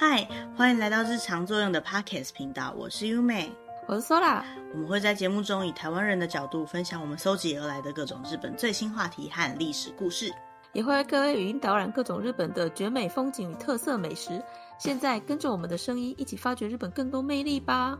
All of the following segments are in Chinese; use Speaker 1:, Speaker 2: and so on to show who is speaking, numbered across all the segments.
Speaker 1: 嗨，欢迎来到日常作用的 Podcast 频道，我是优美，
Speaker 2: 我是 Sola。
Speaker 1: 我们会在节目中以台湾人的角度分享我们搜集而来的各种日本最新话题和历史故事，
Speaker 2: 也会为各位语音导览各种日本的绝美风景与特色美食。现在跟着我们的声音一起发掘日本更多魅力吧。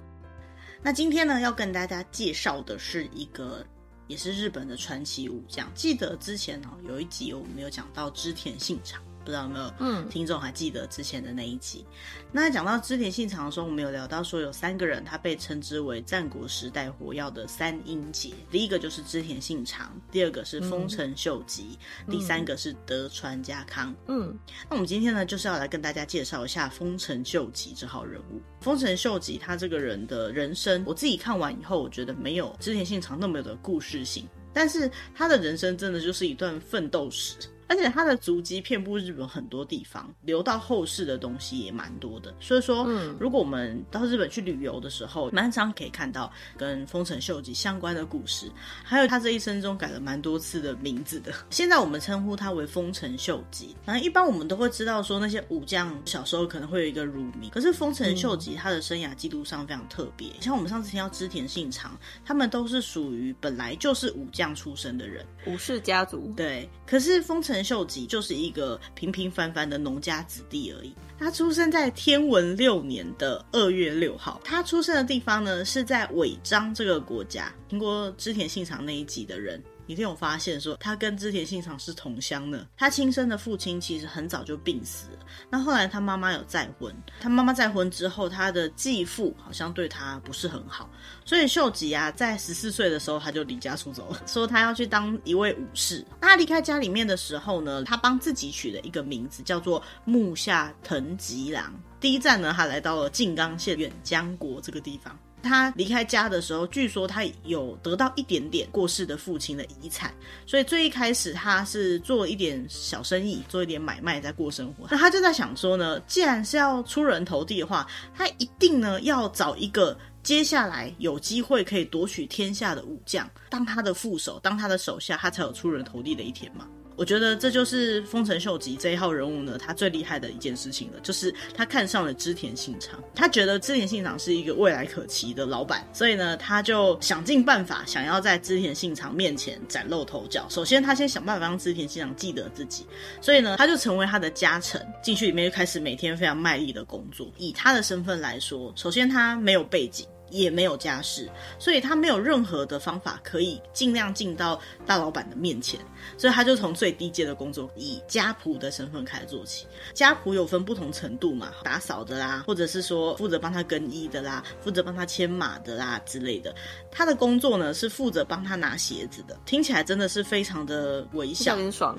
Speaker 1: 那今天呢，要跟大家介绍的是一个也是日本的传奇武将。记得之前哦，有一集我们有讲到织田信长。不知道有没有嗯听众还记得之前的那一集？嗯、那讲到织田信长的时候，我们有聊到说有三个人，他被称之为战国时代火药的三英杰。第一个就是织田信长，第二个是丰臣秀吉，嗯、第三个是德川家康。嗯，那我们今天呢，就是要来跟大家介绍一下丰臣秀吉这号人物。丰臣秀吉他这个人的人生，我自己看完以后，我觉得没有织田信长那么有的故事性，但是他的人生真的就是一段奋斗史。而且他的足迹遍布日本很多地方，留到后世的东西也蛮多的。所以说，嗯，如果我们到日本去旅游的时候，蛮常可以看到跟丰臣秀吉相关的故事。还有他这一生中改了蛮多次的名字的。现在我们称呼他为丰臣秀吉。然后一般我们都会知道说那些武将小时候可能会有一个乳名，可是丰臣秀吉他的生涯记录上非常特别。像我们上次听到织田信长，他们都是属于本来就是武将出身的人，
Speaker 2: 武士家族。
Speaker 1: 对，可是丰臣。秀吉就是一个平平凡凡的农家子弟而已。他出生在天文六年的二月六号。他出生的地方呢，是在尾张这个国家。听过织田信长那一集的人，一定有发现说他跟织田信长是同乡的。他亲生的父亲其实很早就病死了。那后来他妈妈有再婚，他妈妈再婚之后，他的继父好像对他不是很好，所以秀吉啊，在十四岁的时候他就离家出走了，说他要去当一位武士。那他离开家里面的时候呢，他帮自己取了一个名字，叫做木下藤吉郎。第一站呢，他来到了静冈县远江国这个地方。他离开家的时候，据说他有得到一点点过世的父亲的遗产，所以最一开始他是做一点小生意，做一点买卖在过生活。那他就在想说呢，既然是要出人头地的话，他一定呢要找一个接下来有机会可以夺取天下的武将，当他的副手，当他的手下，他才有出人头地的一天嘛。我觉得这就是丰臣秀吉这一号人物呢，他最厉害的一件事情了，就是他看上了织田信长，他觉得织田信长是一个未来可期的老板，所以呢，他就想尽办法想要在织田信长面前崭露头角。首先，他先想办法让织田信长记得自己，所以呢，他就成为他的家臣，进去里面就开始每天非常卖力的工作。以他的身份来说，首先他没有背景。也没有家世，所以他没有任何的方法可以尽量进到大老板的面前，所以他就从最低阶的工作，以家仆的身份开始做起。家仆有分不同程度嘛，打扫的啦，或者是说负责帮他更衣的啦，负责帮他牵马的啦之类的。他的工作呢，是负责帮他拿鞋子的，听起来真的是非常的微笑，
Speaker 2: 很爽。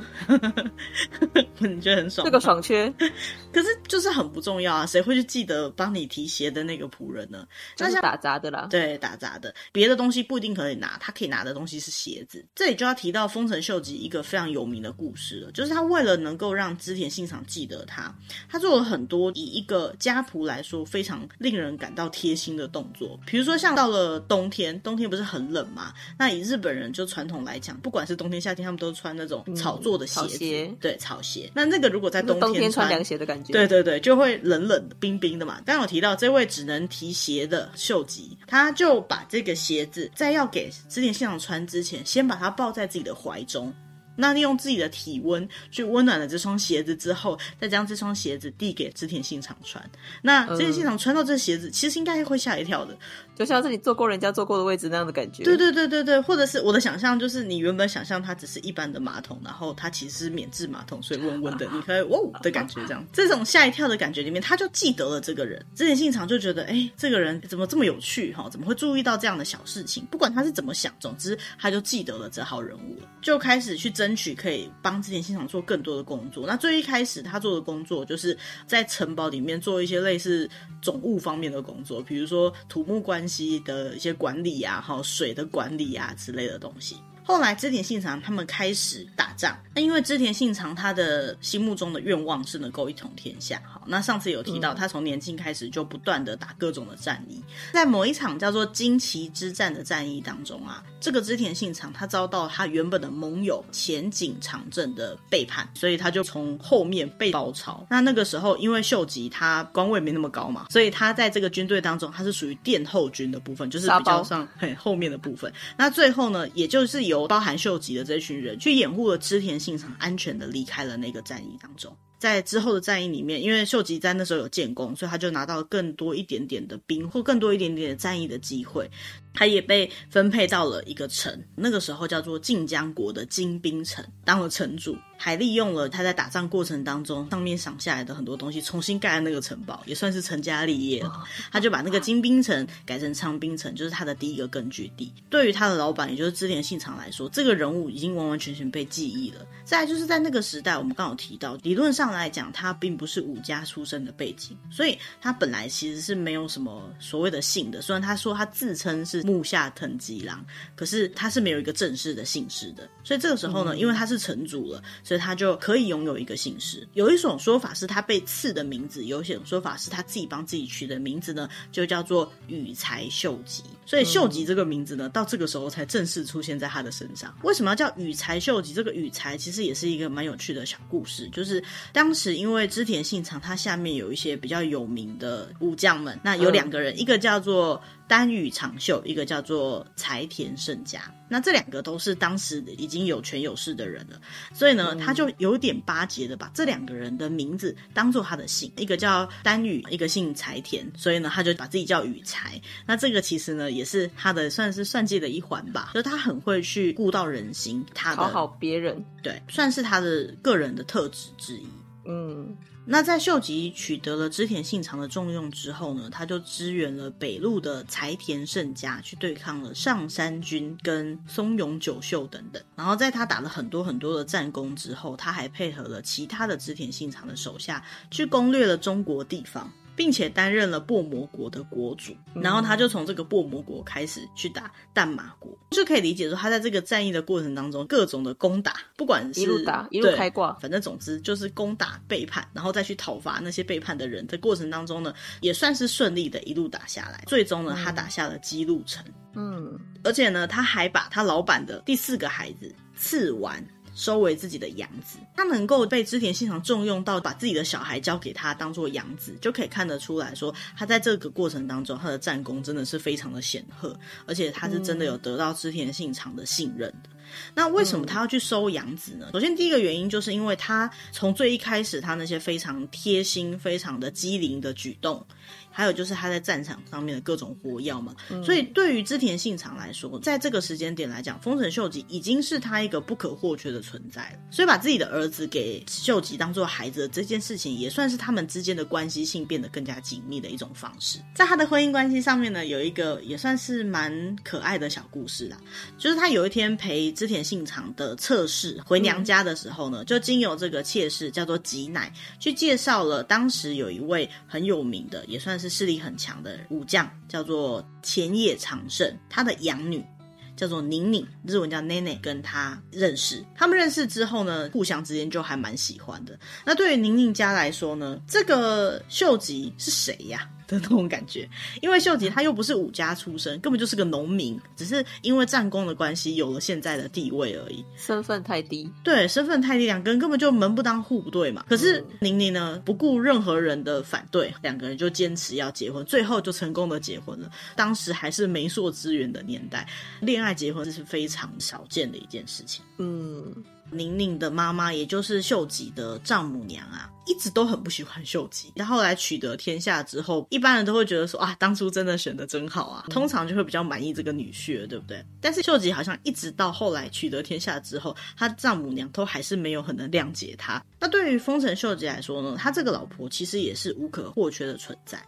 Speaker 1: 你觉得很爽？
Speaker 2: 这个爽缺，
Speaker 1: 可是就是很不重要啊，谁会去记得帮你提鞋的那个仆人呢？
Speaker 2: 就像打。杂的啦，
Speaker 1: 对，打杂的，别的东西不一定可以拿，他可以拿的东西是鞋子。这里就要提到丰臣秀吉一个非常有名的故事了，就是他为了能够让织田信长记得他，他做了很多以一个家仆来说非常令人感到贴心的动作。比如说，像到了冬天，冬天不是很冷嘛？那以日本人就传统来讲，不管是冬天夏天，他们都穿那种草做的鞋子，嗯、草鞋对，草鞋。那那个如果在冬天，冬天穿
Speaker 2: 凉鞋的感觉，
Speaker 1: 对对对，就会冷冷、冰冰的嘛。刚刚有提到这位只能提鞋的秀吉。他就把这个鞋子在要给织田信长穿之前，先把它抱在自己的怀中。那利用自己的体温去温暖了这双鞋子之后，再将这双鞋子递给织田信长穿。那织田信长穿到这鞋子，嗯、其实应该会吓一跳的。
Speaker 2: 就像是你坐过人家坐过的位置那样的感觉。
Speaker 1: 对对对对对，或者是我的想象，就是你原本想象它只是一般的马桶，然后它其实是免治马桶，所以温温的，你可以哇的感觉，这样这种吓一跳的感觉里面，他就记得了这个人。织田信长就觉得，哎，这个人怎么这么有趣哈？怎么会注意到这样的小事情？不管他是怎么想，总之他就记得了这号人物了，就开始去争取可以帮织田信长做更多的工作。那最一开始他做的工作，就是在城堡里面做一些类似总务方面的工作，比如说土木关关系的一些。管理啊，哈，水的管理啊之类的东西。后来织田信长他们开始打仗，那因为织田信长他的心目中的愿望是能够一统天下。好，那上次有提到，他从年轻开始就不断的打各种的战役，在某一场叫做金崎之战的战役当中啊，这个织田信长他遭到他原本的盟友前井长政的背叛，所以他就从后面被包抄。那那个时候，因为秀吉他官位没那么高嘛，所以他在这个军队当中，他是属于殿后军的部分，就是比较上很后面的部分。那最后呢，也就是由包含秀吉的这群人去掩护了织田信长，安全的离开了那个战役当中。在之后的战役里面，因为秀吉在那时候有建功，所以他就拿到了更多一点点的兵，或更多一点点的战役的机会。他也被分配到了一个城，那个时候叫做晋江国的金兵城，当了城主，还利用了他在打仗过程当中上面赏下来的很多东西，重新盖了那个城堡，也算是成家立业了。他就把那个金兵城改成昌兵城，就是他的第一个根据地。对于他的老板，也就是织田信长来说，这个人物已经完完全全被记忆了。再来就是在那个时代，我们刚好提到，理论上来讲，他并不是武家出身的背景，所以他本来其实是没有什么所谓的姓的。虽然他说他自称是木下藤吉郎，可是他是没有一个正式的姓氏的。所以这个时候呢，因为他是城主了，所以他就可以拥有一个姓氏。有一种说法是他被赐的名字，有一种说法是他自己帮自己取的名字呢，就叫做羽柴秀吉。所以秀吉这个名字呢，到这个时候才正式出现在他的身上。为什么要叫羽柴秀吉？这个羽柴其实。也是一个蛮有趣的小故事，就是当时因为织田信长他下面有一些比较有名的武将们，那有两个人，一个叫做丹羽长秀，一个叫做柴田胜家。那这两个都是当时已经有权有势的人了，所以呢，他就有点巴结的把这两个人的名字当做他的姓，一个叫丹羽，一个姓柴田，所以呢，他就把自己叫羽柴。那这个其实呢，也是他的算是算计的一环吧，就他很会去顾到人心，他
Speaker 2: 讨好别人，
Speaker 1: 对，算是他的个人的特质之一。嗯。那在秀吉取得了织田信长的重用之后呢，他就支援了北路的柴田胜家，去对抗了上山军跟松永久秀等等。然后在他打了很多很多的战功之后，他还配合了其他的织田信长的手下，去攻略了中国地方。并且担任了薄膜国的国主，然后他就从这个薄膜国开始去打淡马国，就可以理解说他在这个战役的过程当中，各种的攻打，不管是
Speaker 2: 一路打一路开挂，
Speaker 1: 反正总之就是攻打背叛，然后再去讨伐那些背叛的人的过程当中呢，也算是顺利的一路打下来。最终呢，他打下了姬路城，嗯，而且呢，他还把他老板的第四个孩子次丸。收为自己的养子，他能够被织田信长重用到把自己的小孩交给他当做养子，就可以看得出来说，他在这个过程当中，他的战功真的是非常的显赫，而且他是真的有得到织田信长的信任的。那为什么他要去收养子呢？首先，第一个原因就是因为他从最一开始，他那些非常贴心、非常的机灵的举动。还有就是他在战场上面的各种活药嘛，嗯、所以对于织田信长来说，在这个时间点来讲，丰臣秀吉已经是他一个不可或缺的存在了。所以把自己的儿子给秀吉当做孩子的这件事情，也算是他们之间的关系性变得更加紧密的一种方式。在他的婚姻关系上面呢，有一个也算是蛮可爱的小故事啦，就是他有一天陪织田信长的侧室回娘家的时候呢，就经由这个妾室叫做吉乃去介绍了当时有一位很有名的，也算是。势力很强的武将，叫做前野长胜，他的养女叫做宁宁，日文叫奈奈，跟他认识。他们认识之后呢，互相之间就还蛮喜欢的。那对于宁宁家来说呢，这个秀吉是谁呀？的那种感觉，因为秀吉他又不是武家出身，根本就是个农民，只是因为战功的关系有了现在的地位而已。
Speaker 2: 身份太低，
Speaker 1: 对，身份太低，两个人根本就门不当户不对嘛。可是宁宁呢，不顾任何人的反对，两个人就坚持要结婚，最后就成功的结婚了。当时还是媒妁之言的年代，恋爱结婚这是非常少见的一件事情。嗯。宁宁的妈妈，也就是秀吉的丈母娘啊，一直都很不喜欢秀吉。他后来取得天下之后，一般人都会觉得说啊，当初真的选的真好啊，通常就会比较满意这个女婿了，对不对？但是秀吉好像一直到后来取得天下之后，他丈母娘都还是没有很能谅解他。那对于丰臣秀吉来说呢，他这个老婆其实也是无可或缺的存在。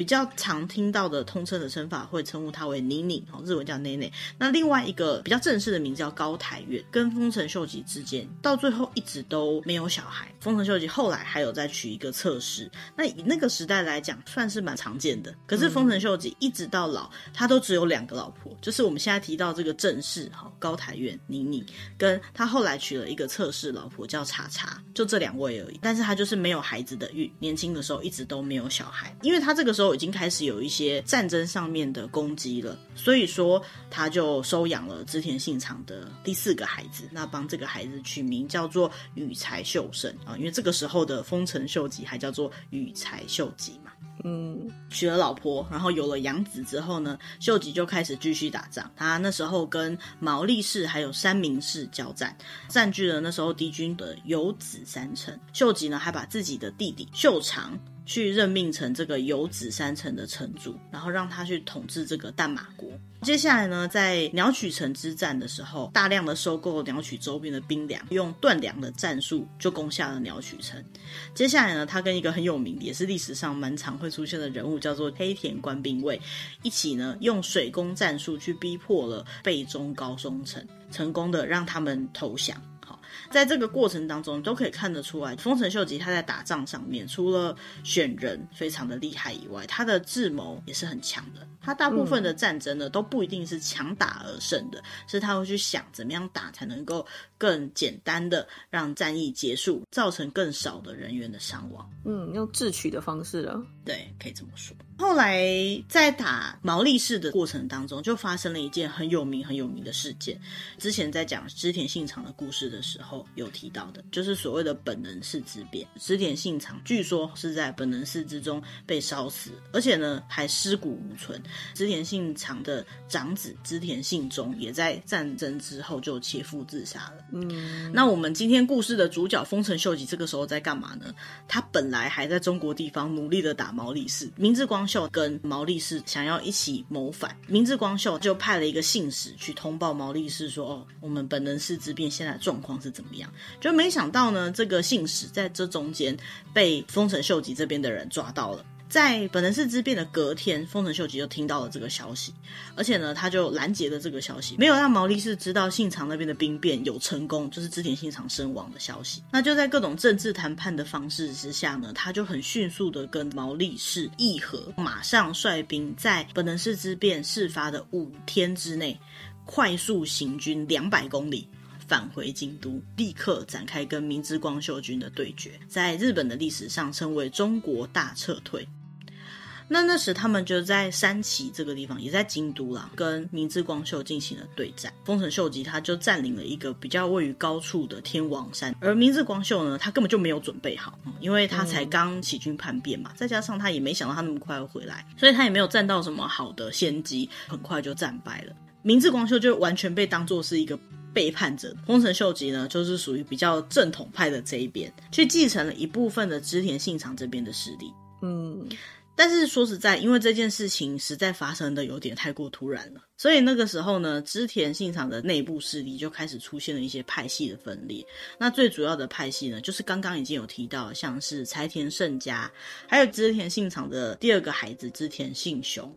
Speaker 1: 比较常听到的通称的称法会称呼她为宁宁，日文叫奈奈。那另外一个比较正式的名字叫高台院，跟丰臣秀吉之之间，到最后一直都没有小孩。丰臣秀吉后来还有再娶一个侧室，那以那个时代来讲，算是蛮常见的。可是丰臣秀吉一直到老，他都只有两个老婆，就是我们现在提到这个正室哈高台院宁宁，跟他后来娶了一个侧室老婆叫茶茶，就这两位而已。但是他就是没有孩子的运，年轻的时候一直都没有小孩，因为他这个时候已经开始有一些战争上面的攻击了，所以说他就收养了织田信长的第四个孩子，那帮这个孩子取名叫做羽柴秀胜啊，因为这个时候的丰臣秀吉还叫做羽柴秀吉嘛。嗯，娶了老婆，然后有了养子之后呢，秀吉就开始继续打仗。他那时候跟毛利氏还有三明氏交战，占据了那时候敌军的有子山城。秀吉呢，还把自己的弟弟秀长去任命成这个有子山城的城主，然后让他去统治这个淡马国。接下来呢，在鸟取城之战的时候，大量的收购鸟取周边的兵粮，用断粮的战术就攻下了鸟取城。接下来呢，他跟一个很有名，也是历史上蛮常会出现的人物，叫做黑田官兵卫，一起呢用水攻战术去逼迫了备中高松城，成功的让他们投降。在这个过程当中，都可以看得出来，丰臣秀吉他在打仗上面，除了选人非常的厉害以外，他的智谋也是很强的。他大部分的战争呢，都不一定是强打而胜的，是他会去想怎么样打才能够更简单的让战役结束，造成更少的人员的伤亡。
Speaker 2: 嗯，用智取的方式了。
Speaker 1: 对，可以这么说。后来在打毛利氏的过程当中，就发生了一件很有名、很有名的事件。之前在讲织田信长的故事的时候，有提到的，就是所谓的本能寺之变。织田信长据说是在本能寺之中被烧死，而且呢还尸骨无存。织田信长的长子织田信忠也在战争之后就切腹自杀了。嗯，那我们今天故事的主角丰臣秀吉这个时候在干嘛呢？他本来还在中国地方努力的打毛利氏，明治光秀跟毛利氏想要一起谋反，明智光秀就派了一个信使去通报毛利氏说：“哦，我们本能寺之变现在状况是怎么样？”就没想到呢，这个信使在这中间被丰臣秀吉这边的人抓到了。在本能寺之变的隔天，丰臣秀吉就听到了这个消息，而且呢，他就拦截了这个消息，没有让毛利氏知道信长那边的兵变有成功，就是织田信长身亡的消息。那就在各种政治谈判的方式之下呢，他就很迅速的跟毛利氏议和，马上率兵在本能寺之变事发的五天之内，快速行军两百公里。返回京都，立刻展开跟明智光秀军的对决，在日本的历史上称为中国大撤退。那那时他们就在山崎这个地方，也在京都啦，跟明智光秀进行了对战。丰臣秀吉他就占领了一个比较位于高处的天王山，而明智光秀呢，他根本就没有准备好，因为他才刚起军叛变嘛，再加上他也没想到他那么快会回来，所以他也没有占到什么好的先机，很快就战败了。明智光秀就完全被当做是一个。背叛者丰臣秀吉呢，就是属于比较正统派的这一边，去继承了一部分的织田信长这边的势力。嗯，但是说实在，因为这件事情实在发生的有点太过突然了，所以那个时候呢，织田信长的内部势力就开始出现了一些派系的分裂。那最主要的派系呢，就是刚刚已经有提到，像是柴田胜家，还有织田信长的第二个孩子织田信雄。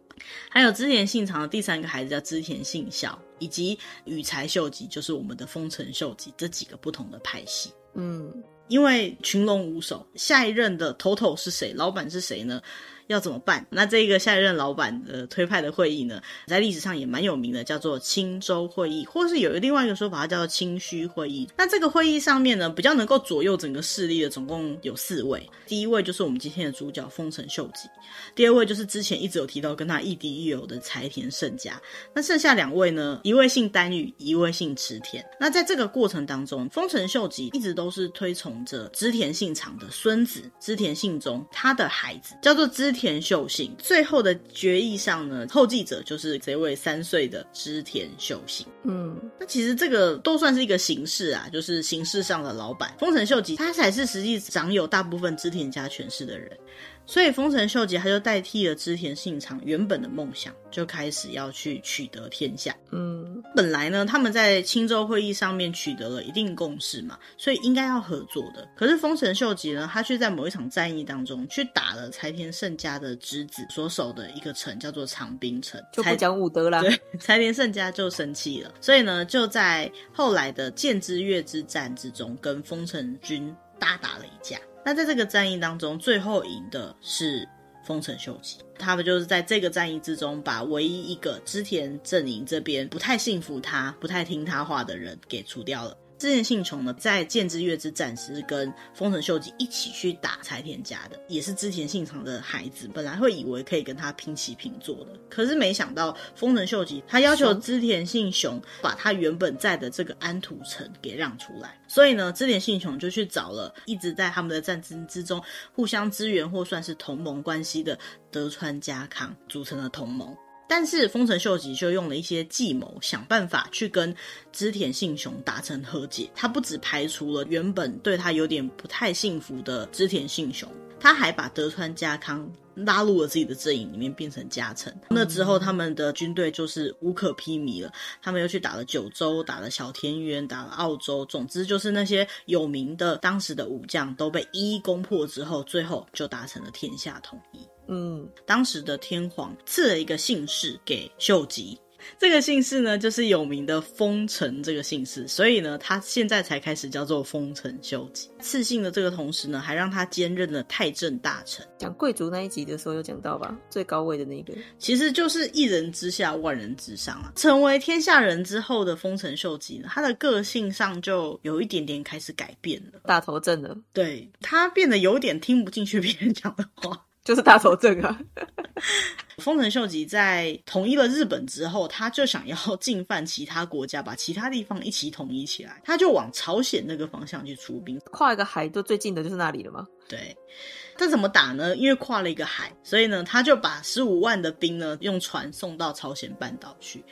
Speaker 1: 还有织田信长的第三个孩子叫织田信孝，以及羽柴秀吉，就是我们的丰臣秀吉，这几个不同的派系。嗯，因为群龙无首，下一任的头头是谁？老板是谁呢？要怎么办？那这个下一任老板的推派的会议呢，在历史上也蛮有名的，叫做青州会议，或是有另外一个说法，它叫做清须会议。那这个会议上面呢，比较能够左右整个势力的，总共有四位。第一位就是我们今天的主角丰臣秀吉，第二位就是之前一直有提到跟他亦敌亦友的柴田胜家。那剩下两位呢，一位姓丹羽，一位姓池田。那在这个过程当中，丰臣秀吉一直都是推崇着织田信长的孙子织田信忠，他的孩子叫做织。织田秀信，最后的决议上呢，后继者就是这位三岁的织田秀信。嗯，那其实这个都算是一个形式啊，就是形式上的老板。丰臣秀吉他才是实际掌有大部分织田家权势的人。所以丰臣秀吉他就代替了织田信长原本的梦想，就开始要去取得天下。
Speaker 2: 嗯，
Speaker 1: 本来呢，他们在青州会议上面取得了一定共识嘛，所以应该要合作的。可是丰臣秀吉呢，他却在某一场战役当中去打了柴田胜家的侄子所守的一个城，叫做长滨城，
Speaker 2: 就不讲武德了。
Speaker 1: 对，柴田胜家就生气了，所以呢，就在后来的建之越之战之中，跟丰臣军大打了一架。那在这个战役当中，最后赢的是丰臣秀吉。他们就是在这个战役之中，把唯一一个织田阵营这边不太信服他、不太听他话的人给除掉了。织田信雄呢，在建之月之战时跟丰臣秀吉一起去打柴田家的，也是织田信长的孩子。本来会以为可以跟他平起平坐的，可是没想到丰臣秀吉他要求织田信雄把他原本在的这个安土城给让出来。所以呢，织田信雄就去找了一直在他们的战争之中互相支援或算是同盟关系的德川家康，组成了同盟。但是丰臣秀吉就用了一些计谋，想办法去跟织田信雄达成和解。他不只排除了原本对他有点不太幸福的织田信雄，他还把德川家康拉入了自己的阵营里面，变成家臣。那之后，他们的军队就是无可匹敌了。他们又去打了九州，打了小田园，打了澳洲。总之，就是那些有名的当时的武将都被一一攻破之后，最后就达成了天下统一。
Speaker 2: 嗯，
Speaker 1: 当时的天皇赐了一个姓氏给秀吉，这个姓氏呢，就是有名的丰臣这个姓氏，所以呢，他现在才开始叫做丰臣秀吉。赐姓的这个同时呢，还让他兼任了太政大臣。
Speaker 2: 讲贵族那一集的时候有讲到吧，最高位的那个，
Speaker 1: 其实就是一人之下，万人之上啊。成为天下人之后的丰臣秀吉呢，他的个性上就有一点点开始改变了，
Speaker 2: 大头阵了，
Speaker 1: 对，他变得有点听不进去别人讲的话。
Speaker 2: 就是大头症啊！
Speaker 1: 丰臣秀吉在统一了日本之后，他就想要进犯其他国家，把其他地方一起统一起来。他就往朝鲜那个方向去出兵，
Speaker 2: 跨一个海，就最近的就是那里了吗？
Speaker 1: 对。他怎么打呢？因为跨了一个海，所以呢，他就把十五万的兵呢用船送到朝鲜半岛去。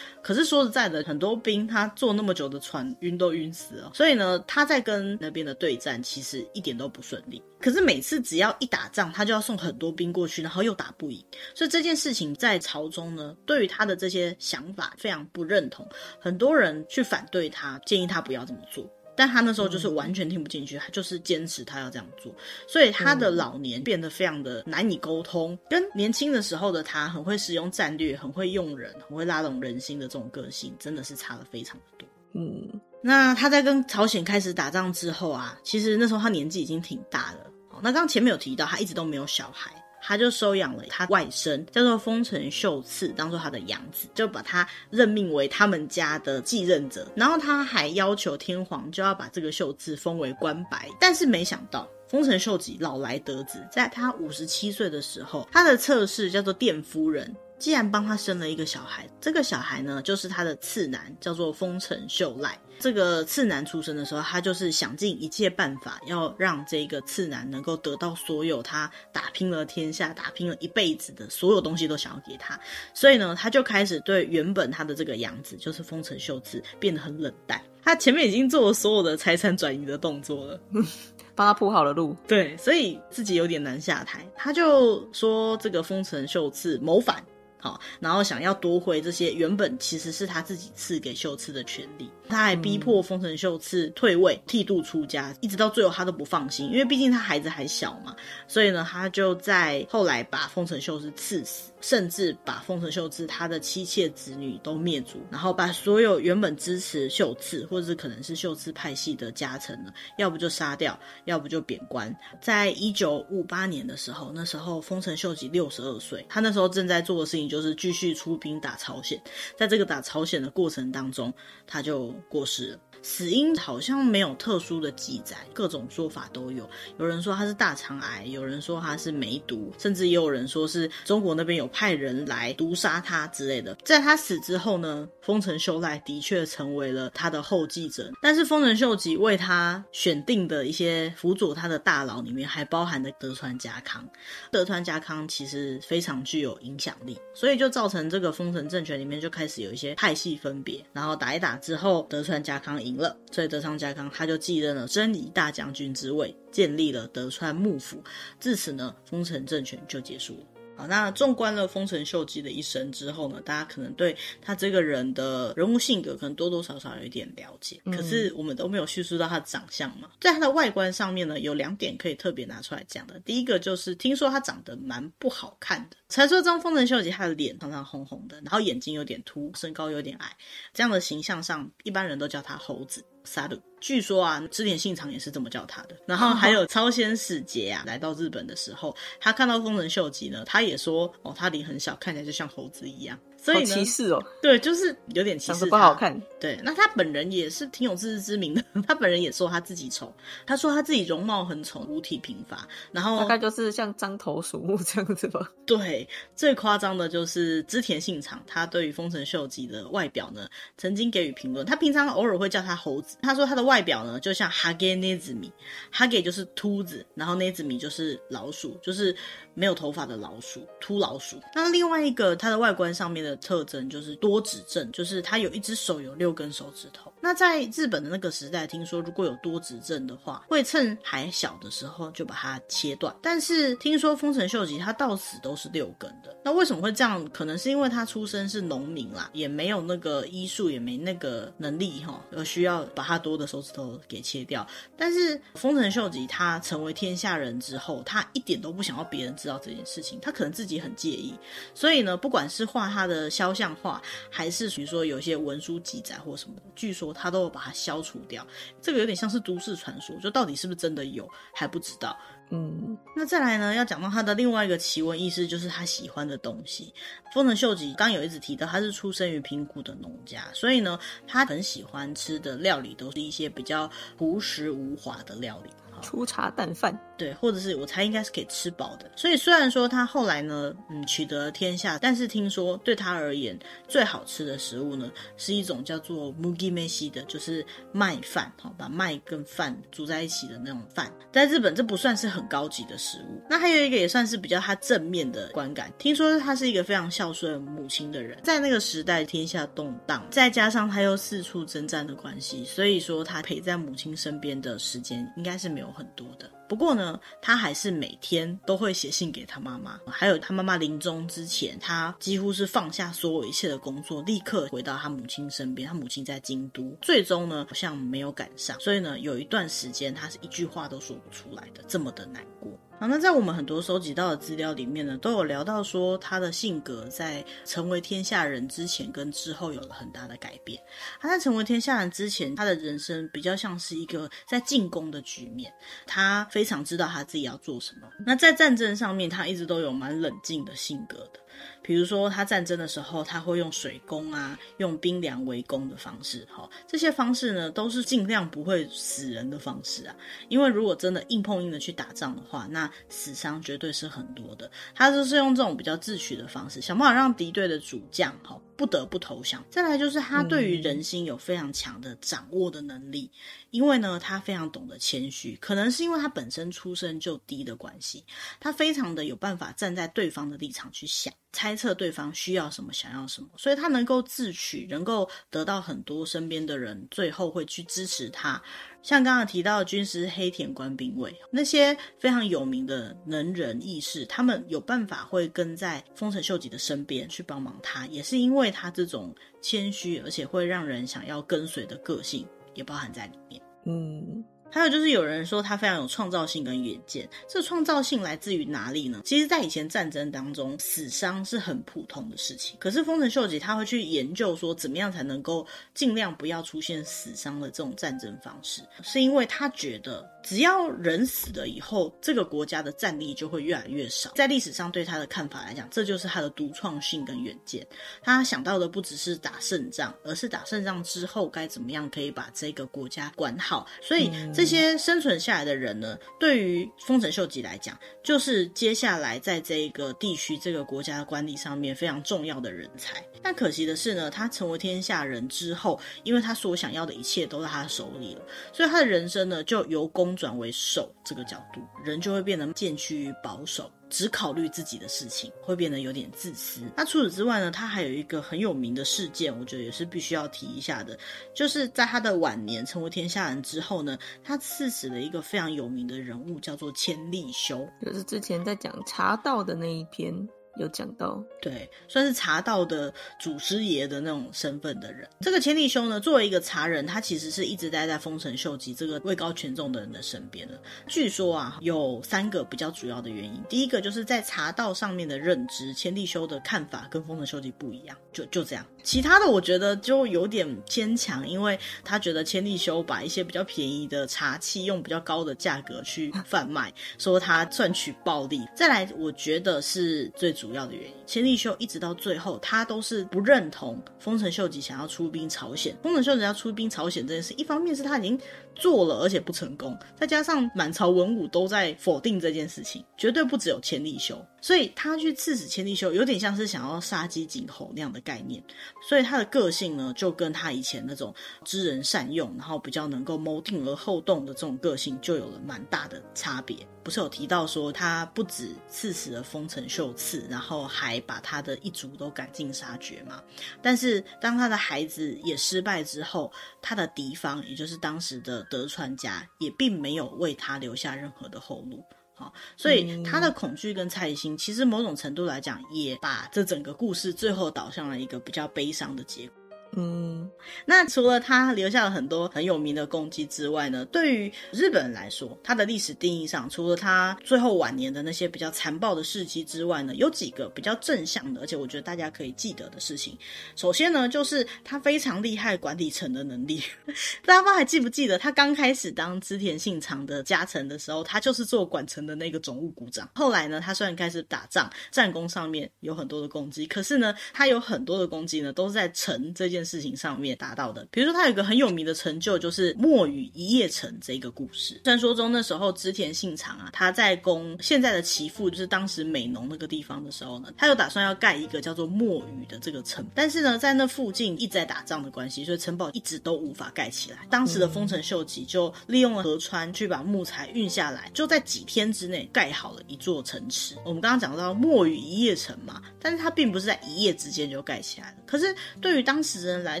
Speaker 1: 可是说实在的，很多兵他坐那么久的船，晕都晕死了。所以呢，他在跟那边的对战，其实一点都不顺利。可是每次只要一打仗，他就要送很多兵过去，然后又打不赢。所以这件事情在朝中呢，对于他的这些想法非常不认同，很多人去反对他，建议他不要这么做。但他那时候就是完全听不进去，他就是坚持他要这样做，所以他的老年变得非常的难以沟通，跟年轻的时候的他很会使用战略、很会用人、很会拉拢人心的这种个性，真的是差了非常的多。
Speaker 2: 嗯，
Speaker 1: 那他在跟朝鲜开始打仗之后啊，其实那时候他年纪已经挺大了。那刚刚前面有提到，他一直都没有小孩。他就收养了他外甥，叫做丰臣秀次，当做他的养子，就把他任命为他们家的继任者。然后他还要求天皇就要把这个秀次封为官白。但是没想到，丰臣秀吉老来得子，在他五十七岁的时候，他的侧室叫做殿夫人，竟然帮他生了一个小孩。这个小孩呢，就是他的次男，叫做丰臣秀赖。这个次男出生的时候，他就是想尽一切办法，要让这个次男能够得到所有他打拼了天下、打拼了一辈子的所有东西，都想要给他。所以呢，他就开始对原本他的这个养子，就是丰臣秀次，变得很冷淡。他前面已经做了所有的财产转移的动作了，
Speaker 2: 帮他铺好了路。
Speaker 1: 对，所以自己有点难下台。他就说这个丰臣秀次谋反。好，然后想要夺回这些原本其实是他自己赐给秀次的权利，他还逼迫丰臣秀次退位、剃度出家，一直到最后他都不放心，因为毕竟他孩子还小嘛，所以呢，他就在后来把丰臣秀次赐死，甚至把丰臣秀次他的妻妾子女都灭族，然后把所有原本支持秀次或者是可能是秀次派系的家臣呢，要不就杀掉，要不就贬官。在一九五八年的时候，那时候丰臣秀吉六十二岁，他那时候正在做的事情。就是继续出兵打朝鲜，在这个打朝鲜的过程当中，他就过世了。死因好像没有特殊的记载，各种说法都有。有人说他是大肠癌，有人说他是梅毒，甚至也有人说是中国那边有派人来毒杀他之类的。在他死之后呢，丰臣秀赖的确成为了他的后继者。但是丰臣秀吉为他选定的一些辅佐他的大佬里面，还包含了德川家康。德川家康其实非常具有影响力，所以就造成这个丰臣政权里面就开始有一些派系分别。然后打一打之后，德川家康赢了，所以德昌家康他就继任了真理大将军之位，建立了德川幕府。自此呢，丰臣政权就结束了。好，那纵观了丰臣秀吉的一生之后呢，大家可能对他这个人的人物性格可能多多少少有一点了解。嗯、可是我们都没有叙述到他的长相嘛，在他的外观上面呢，有两点可以特别拿出来讲的。第一个就是听说他长得蛮不好看的，传说中丰臣秀吉他的脸常常红红的，然后眼睛有点凸，身高有点矮，这样的形象上，一般人都叫他猴子。杀戮，据说啊，织田信长也是这么叫他的。然后还有超仙使节啊，来到日本的时候，他看到丰臣秀吉呢，他也说，哦，他脸很小，看起来就像猴子一样。所以歧视哦，对，就是有点歧视，
Speaker 2: 不好看。
Speaker 1: 对，那他本人也是挺有自知之明的。他本人也说他自己丑，他说他自己容貌很丑，五体贫乏，然后
Speaker 2: 大概就是像獐头鼠目这样子吧。
Speaker 1: 对，最夸张的就是织田信长，他对于丰臣秀吉的外表呢，曾经给予评论。他平常偶尔会叫他猴子，他说他的外表呢，就像哈给奈子米，哈给就是秃子，然后奈子米就是老鼠，就是。没有头发的老鼠，秃老鼠。那另外一个，它的外观上面的特征就是多指症，就是它有一只手有六根手指头。那在日本的那个时代，听说如果有多指症的话，会趁还小的时候就把它切断。但是听说丰臣秀吉他到死都是六根的。那为什么会这样？可能是因为他出身是农民啦，也没有那个医术，也没那个能力哈，而需要把他多的手指头给切掉。但是丰臣秀吉他成为天下人之后，他一点都不想要别人知道这件事情，他可能自己很介意，所以呢，不管是画他的肖像画，还是比如说有些文书记载或什么的，据说他都有把它消除掉。这个有点像是都市传说，就到底是不是真的有还不知道。嗯，那再来呢，要讲到他的另外一个奇闻异事，就是他喜欢的东西。丰臣秀吉刚有一直提到，他是出生于平谷的农家，所以呢，他很喜欢吃的料理都是一些比较朴实无华的料理。
Speaker 2: 粗茶淡饭，
Speaker 1: 对，或者是我猜应该是可以吃饱的。所以虽然说他后来呢，嗯，取得了天下，但是听说对他而言最好吃的食物呢，是一种叫做麦饭的，就是麦饭，好，把麦跟饭煮在一起的那种饭。在日本这不算是很高级的食物。那还有一个也算是比较他正面的观感，听说他是一个非常孝顺母亲的人。在那个时代天下动荡，再加上他又四处征战的关系，所以说他陪在母亲身边的时间应该是没有很多的，不过呢，他还是每天都会写信给他妈妈。还有他妈妈临终之前，他几乎是放下所有一切的工作，立刻回到他母亲身边。他母亲在京都，最终呢，好像没有赶上，所以呢，有一段时间他是一句话都说不出来的，这么的难过。好，那在我们很多收集到的资料里面呢，都有聊到说他的性格在成为天下人之前跟之后有了很大的改变。他在成为天下人之前，他的人生比较像是一个在进攻的局面，他非常知道他自己要做什么。那在战争上面，他一直都有蛮冷静的性格的。比如说，他战争的时候，他会用水攻啊，用兵粮围攻的方式，哈，这些方式呢，都是尽量不会死人的方式啊。因为如果真的硬碰硬的去打仗的话，那死伤绝对是很多的。他就是用这种比较自取的方式，想办法让敌对的主将，哈。不得不投降。再来就是他对于人心有非常强的掌握的能力，嗯、因为呢，他非常懂得谦虚，可能是因为他本身出身就低的关系，他非常的有办法站在对方的立场去想，猜测对方需要什么，想要什么，所以他能够自取，能够得到很多身边的人最后会去支持他。像刚刚提到军师黑田官兵卫，那些非常有名的能人异士，他们有办法会跟在丰臣秀吉的身边去帮忙他，也是因为他这种谦虚而且会让人想要跟随的个性，也包含在里面。嗯。还有就是有人说他非常有创造性跟远见，这创造性来自于哪里呢？其实，在以前战争当中，死伤是很普通的事情。可是丰臣秀吉他会去研究说，怎么样才能够尽量不要出现死伤的这种战争方式，是因为他觉得。只要人死了以后，这个国家的战力就会越来越少。在历史上对他的看法来讲，这就是他的独创性跟远见。他想到的不只是打胜仗，而是打胜仗之后该怎么样可以把这个国家管好。所以这些生存下来的人呢，对于丰臣秀吉来讲，就是接下来在这个地区、这个国家的管理上面非常重要的人才。但可惜的是呢，他成为天下人之后，因为他所想要的一切都在他手里了，所以他的人生呢，就由攻转为守这个角度，人就会变得渐趋于保守。只考虑自己的事情，会变得有点自私。那除此之外呢，他还有一个很有名的事件，我觉得也是必须要提一下的，就是在他的晚年成为天下人之后呢，他赐死了一个非常有名的人物，叫做千利休，
Speaker 2: 就是之前在讲茶道的那一篇。有讲到，
Speaker 1: 对，算是茶道的祖师爷的那种身份的人。这个千利休呢，作为一个茶人，他其实是一直待在丰臣秀吉这个位高权重的人的身边的。据说啊，有三个比较主要的原因。第一个就是在茶道上面的认知，千利休的看法跟丰臣秀吉不一样，就就这样。其他的我觉得就有点牵强，因为他觉得千利休把一些比较便宜的茶器用比较高的价格去贩卖，说他赚取暴利。再来，我觉得是最主。主要的原因，千利休一直到最后，他都是不认同丰臣秀吉想要出兵朝鲜。丰臣秀吉要出兵朝鲜这件事，一方面是他已经做了，而且不成功，再加上满朝文武都在否定这件事情，绝对不只有千利休。所以他去刺死千利休，有点像是想要杀鸡儆猴那样的概念。所以他的个性呢，就跟他以前那种知人善用，然后比较能够谋定而后动的这种个性，就有了蛮大的差别。不是有提到说，他不止刺死了丰臣秀次，然后还把他的一族都赶尽杀绝吗？但是当他的孩子也失败之后，他的敌方，也就是当时的德川家，也并没有为他留下任何的后路。好，所以他的恐惧跟猜疑心，其实某种程度来讲，也把这整个故事最后导向了一个比较悲伤的结果。嗯，那除了他留下了很多很有名的功绩之外呢，对于日本人来说，他的历史定义上，除了他最后晚年的那些比较残暴的事迹之外呢，有几个比较正向的，而且我觉得大家可以记得的事情。首先呢，就是他非常厉害管理城的能力。大家不还记不记得，他刚开始当织田信长的家臣的时候，他就是做管城的那个总务股长。后来呢，他虽然开始打仗，战功上面有很多的功绩，可是呢，他有很多的功绩呢，都是在城这件。事情上面达到的，比如说他有一个很有名的成就，就是墨雨一夜城这一个故事。传说中那时候织田信长啊，他在攻现在的岐阜，就是当时美浓那个地方的时候呢，他有打算要盖一个叫做墨雨的这个城，但是呢，在那附近一直在打仗的关系，所以城堡一直都无法盖起来。当时的丰臣秀吉就利用了河川去把木材运下来，就在几天之内盖好了一座城池。我们刚刚讲到墨雨一夜城嘛，但是它并不是在一夜之间就盖起来了。可是对于当时人来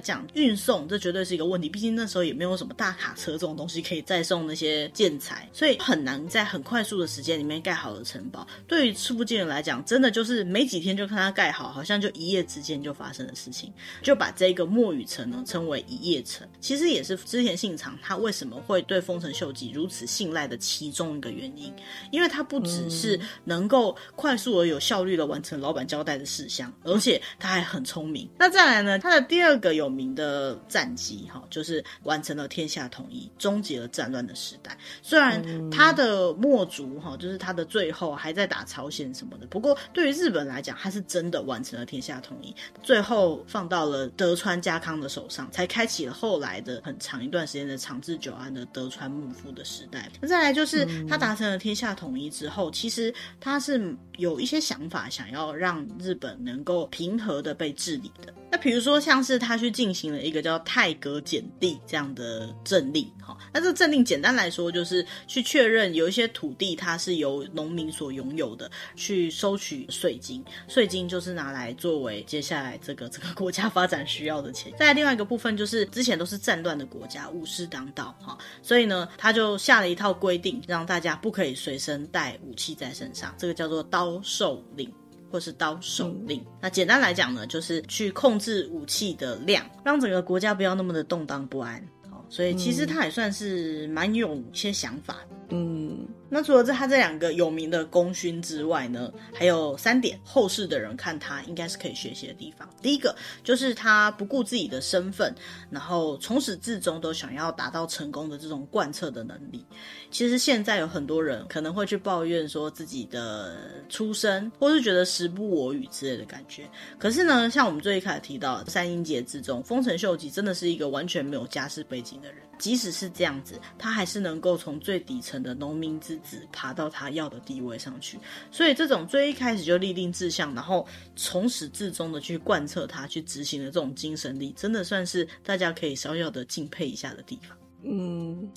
Speaker 1: 讲，运送这绝对是一个问题。毕竟那时候也没有什么大卡车这种东西可以载送那些建材，所以很难在很快速的时间里面盖好的城堡。对于初步建人来讲，真的就是没几天就看它盖好，好像就一夜之间就发生的事情。就把这个墨雨城呢称为一夜城，其实也是织田信长他为什么会对丰臣秀吉如此信赖的其中一个原因。因为他不只是能够快速而有效率的完成老板交代的事项，而且他还很聪明。那再来呢，他的第二个有名的战绩，哈，就是完成了天下统一，终结了战乱的时代。虽然他的末族，哈，就是他的最后还在打朝鲜什么的，不过对于日本来讲，他是真的完成了天下统一，最后放到了德川家康的手上，才开启了后来的很长一段时间的长治久安的德川幕府的时代。那再来就是他达成了天下统一之后，其实他是有一些想法，想要让日本能够平和的被治理的。那比如说，像是他去进行了一个叫泰格减地这样的政令，哈，那这个政令简单来说就是去确认有一些土地它是由农民所拥有的，去收取税金，税金就是拿来作为接下来这个这个国家发展需要的钱。再来另外一个部分就是之前都是战乱的国家，武士当道，哈，所以呢，他就下了一套规定，让大家不可以随身带武器在身上，这个叫做刀狩令。或是刀手令，嗯、那简单来讲呢，就是去控制武器的量，让整个国家不要那么的动荡不安。好，所以其实他也算是蛮有一些想法的。嗯。那除了这他这两个有名的功勋之外呢，还有三点后世的人看他应该是可以学习的地方。第一个就是他不顾自己的身份，然后从始至终都想要达到成功的这种贯彻的能力。其实现在有很多人可能会去抱怨说自己的出身，或是觉得时不我与之类的感觉。可是呢，像我们最一开始提到三英杰之中，丰臣秀吉真的是一个完全没有家世背景的人。即使是这样子，他还是能够从最底层的农民之子爬到他要的地位上去。所以，这种最一开始就立定志向，然后从始至终的去贯彻他、去执行的这种精神力，真的算是大家可以小小的敬佩一下的地方。嗯。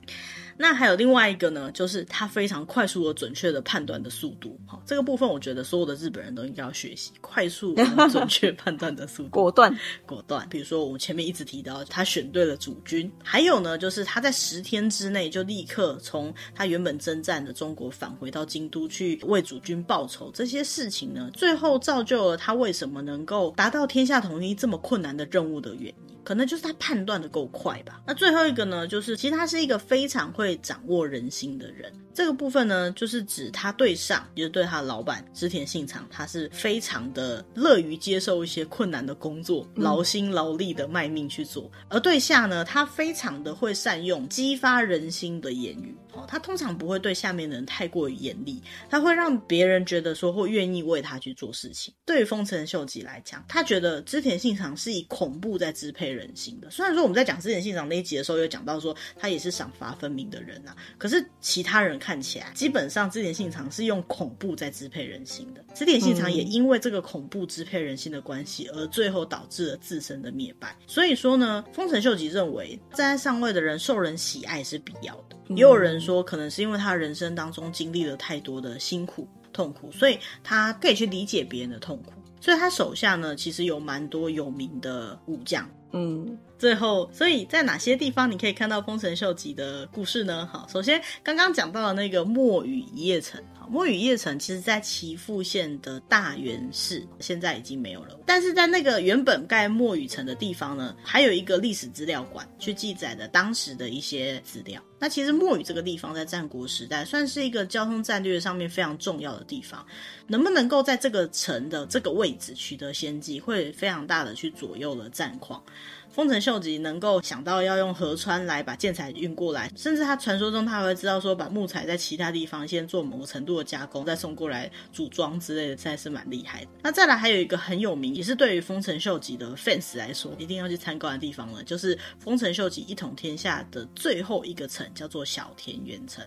Speaker 1: 那还有另外一个呢，就是他非常快速而准确的判断的速度。好，这个部分我觉得所有的日本人都应该要学习快速 而准确判断的速度，
Speaker 2: 果断
Speaker 1: 果断。比如说我们前面一直提到，他选对了主君，还有呢，就是他在十天之内就立刻从他原本征战的中国返回到京都去为主君报仇，这些事情呢，最后造就了他为什么能够达到天下统一这么困难的任务的原因。可能就是他判断的够快吧。那最后一个呢，就是其实他是一个非常会掌握人心的人。这个部分呢，就是指他对上，就是对他的老板织田信长，他是非常的乐于接受一些困难的工作，劳心劳力的卖命去做。而对下呢，他非常的会善用激发人心的言语。哦，他通常不会对下面的人太过于严厉，他会让别人觉得说会愿意为他去做事情。对于丰臣秀吉来讲，他觉得织田信长是以恐怖在支配人心的。虽然说我们在讲织田信长那一集的时候有讲到说他也是赏罚分明的人啊，可是其他人看起来基本上织田信长是用恐怖在支配人心的。织田信长也因为这个恐怖支配人心的关系，而最后导致了自身的灭败。所以说呢，丰臣秀吉认为站在上位的人受人喜爱是必要的。也有人说，可能是因为他人生当中经历了太多的辛苦痛苦，所以他可以去理解别人的痛苦。所以他手下呢，其实有蛮多有名的武将。嗯，最后，所以在哪些地方你可以看到丰臣秀吉的故事呢？好，首先刚刚讲到的那个墨雨一夜城。墨雨夜城其实，在岐阜县的大原市，现在已经没有了。但是在那个原本盖墨雨城的地方呢，还有一个历史资料馆，去记载的当时的一些资料。那其实墨雨这个地方在战国时代算是一个交通战略上面非常重要的地方，能不能够在这个城的这个位置取得先机，会非常大的去左右了战况。丰臣秀吉能够想到要用河川来把建材运过来，甚至他传说中他还会知道说把木材在其他地方先做某个程度的加工，再送过来组装之类的，实在是蛮厉害的。那再来还有一个很有名，也是对于丰臣秀吉的 fans 来说一定要去参观的地方呢，就是丰臣秀吉一统天下的最后一个城，叫做小田园城。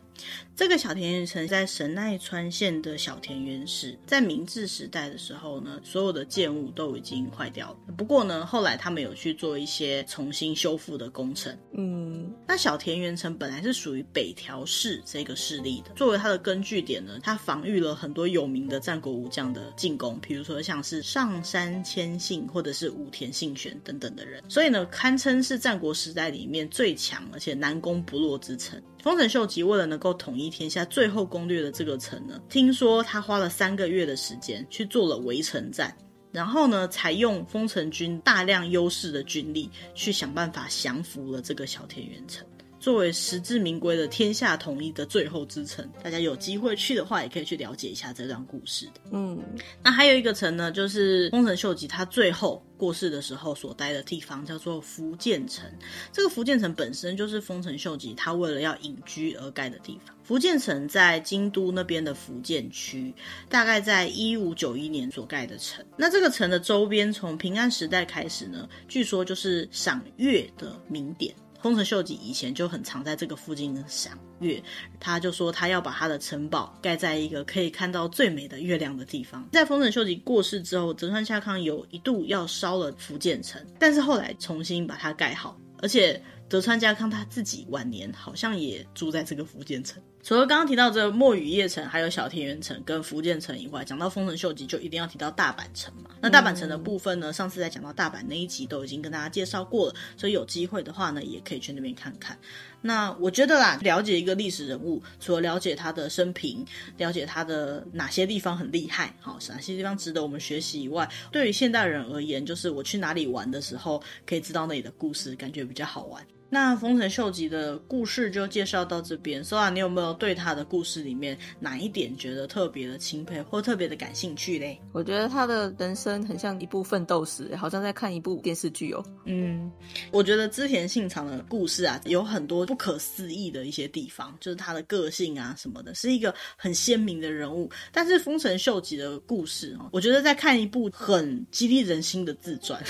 Speaker 1: 这个小田园城在神奈川县的小田园市，在明治时代的时候呢，所有的建物都已经坏掉了。不过呢，后来他们有去做一些。些重新修复的工程，嗯，那小田原城本来是属于北条氏这个势力的，作为它的根据点呢，它防御了很多有名的战国武将的进攻，比如说像是上山千信或者是武田信玄等等的人，所以呢，堪称是战国时代里面最强而且难攻不落之城。丰臣秀吉为了能够统一天下，最后攻略的这个城呢，听说他花了三个月的时间去做了围城战。然后呢，采用丰臣军大量优势的军力，去想办法降服了这个小田原城，作为实至名归的天下统一的最后之城。大家有机会去的话，也可以去了解一下这段故事的。嗯，那还有一个城呢，就是丰臣秀吉他最后过世的时候所待的地方，叫做福建城。这个福建城本身就是丰臣秀吉他为了要隐居而盖的地方。福建城在京都那边的福建区，大概在一五九一年所盖的城。那这个城的周边，从平安时代开始呢，据说就是赏月的名点。丰臣秀吉以前就很常在这个附近赏月，他就说他要把他的城堡盖在一个可以看到最美的月亮的地方。在丰臣秀吉过世之后，德川家康有一度要烧了福建城，但是后来重新把它盖好，而且德川家康他自己晚年好像也住在这个福建城。除了刚刚提到这墨俣一叶城，还有小田园城跟福建城以外，讲到丰臣秀吉就一定要提到大阪城嘛。那大阪城的部分呢，上次在讲到大阪那一集都已经跟大家介绍过了，所以有机会的话呢，也可以去那边看看。那我觉得啦，了解一个历史人物，除了了解他的生平，了解他的哪些地方很厉害，好，哪些地方值得我们学习以外，对于现代人而言，就是我去哪里玩的时候，可以知道那里的故事，感觉比较好玩。那丰臣秀吉的故事就介绍到这边。索拉，你有没有对他的故事里面哪一点觉得特别的钦佩或特别的感兴趣嘞？
Speaker 2: 我觉得他的人生很像一部奋斗史，好像在看一部电视剧哦。
Speaker 1: 嗯，我觉得织田信长的故事啊，有很多不可思议的一些地方，就是他的个性啊什么的，是一个很鲜明的人物。但是丰臣秀吉的故事哦，我觉得在看一部很激励人心的自传，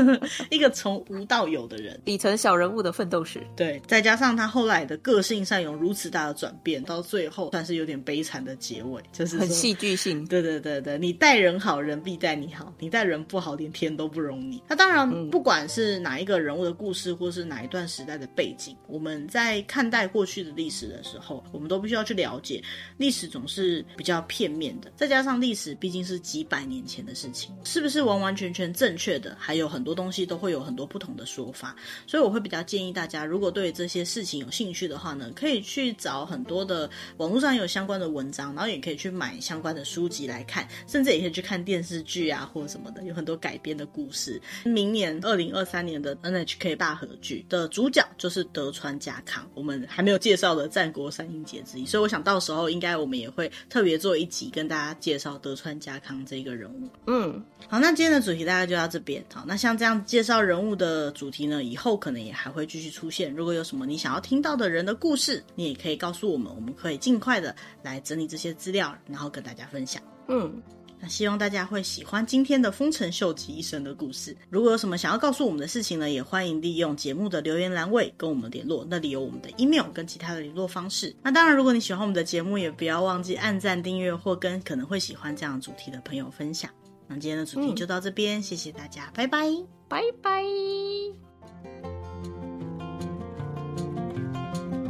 Speaker 1: 一个从无到有的人，
Speaker 2: 底层小人物的奋斗。斗士。
Speaker 1: 对，再加上他后来的个性上有如此大的转变，到最后算是有点悲惨的结尾，就是
Speaker 2: 很戏剧性。
Speaker 1: 对对对对，你待人好，人必待你好；你待人不好，连天都不容你。那当然，不管是哪一个人物的故事，或是哪一段时代的背景，我们在看待过去的历史的时候，我们都必须要去了解，历史总是比较片面的。再加上历史毕竟是几百年前的事情，是不是完完全全正确的，还有很多东西都会有很多不同的说法。所以我会比较建议大家，如果对这些事情有兴趣的话呢，可以去找很多的网络上有相关的文章，然后也可以去买相关的书籍来看，甚至也可以去看电视剧啊或者什么的，有很多改编的故事。明年二零二三年的 NHK 大合剧的主角就是德川家康，我们还没有介绍的战国三英杰之一，所以我想到时候应该我们也会特别做一集跟大家介绍德川家康这个人物。
Speaker 2: 嗯，
Speaker 1: 好，那今天的主题大概就到这边。好，那像这样介绍人物的主题呢，以后可能也还会继续出现。如果有什么你想要听到的人的故事，你也可以告诉我们，我们可以尽快的来整理这些资料，然后跟大家分享。
Speaker 2: 嗯。
Speaker 1: 那希望大家会喜欢今天的丰臣秀吉一生的故事。如果有什么想要告诉我们的事情呢，也欢迎利用节目的留言栏位跟我们联络，那里有我们的 email 跟其他的联络方式。那当然，如果你喜欢我们的节目，也不要忘记按赞、订阅或跟可能会喜欢这样主题的朋友分享。那今天的主题就到这边，嗯、谢谢大家，拜拜，
Speaker 2: 拜拜。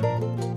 Speaker 2: Música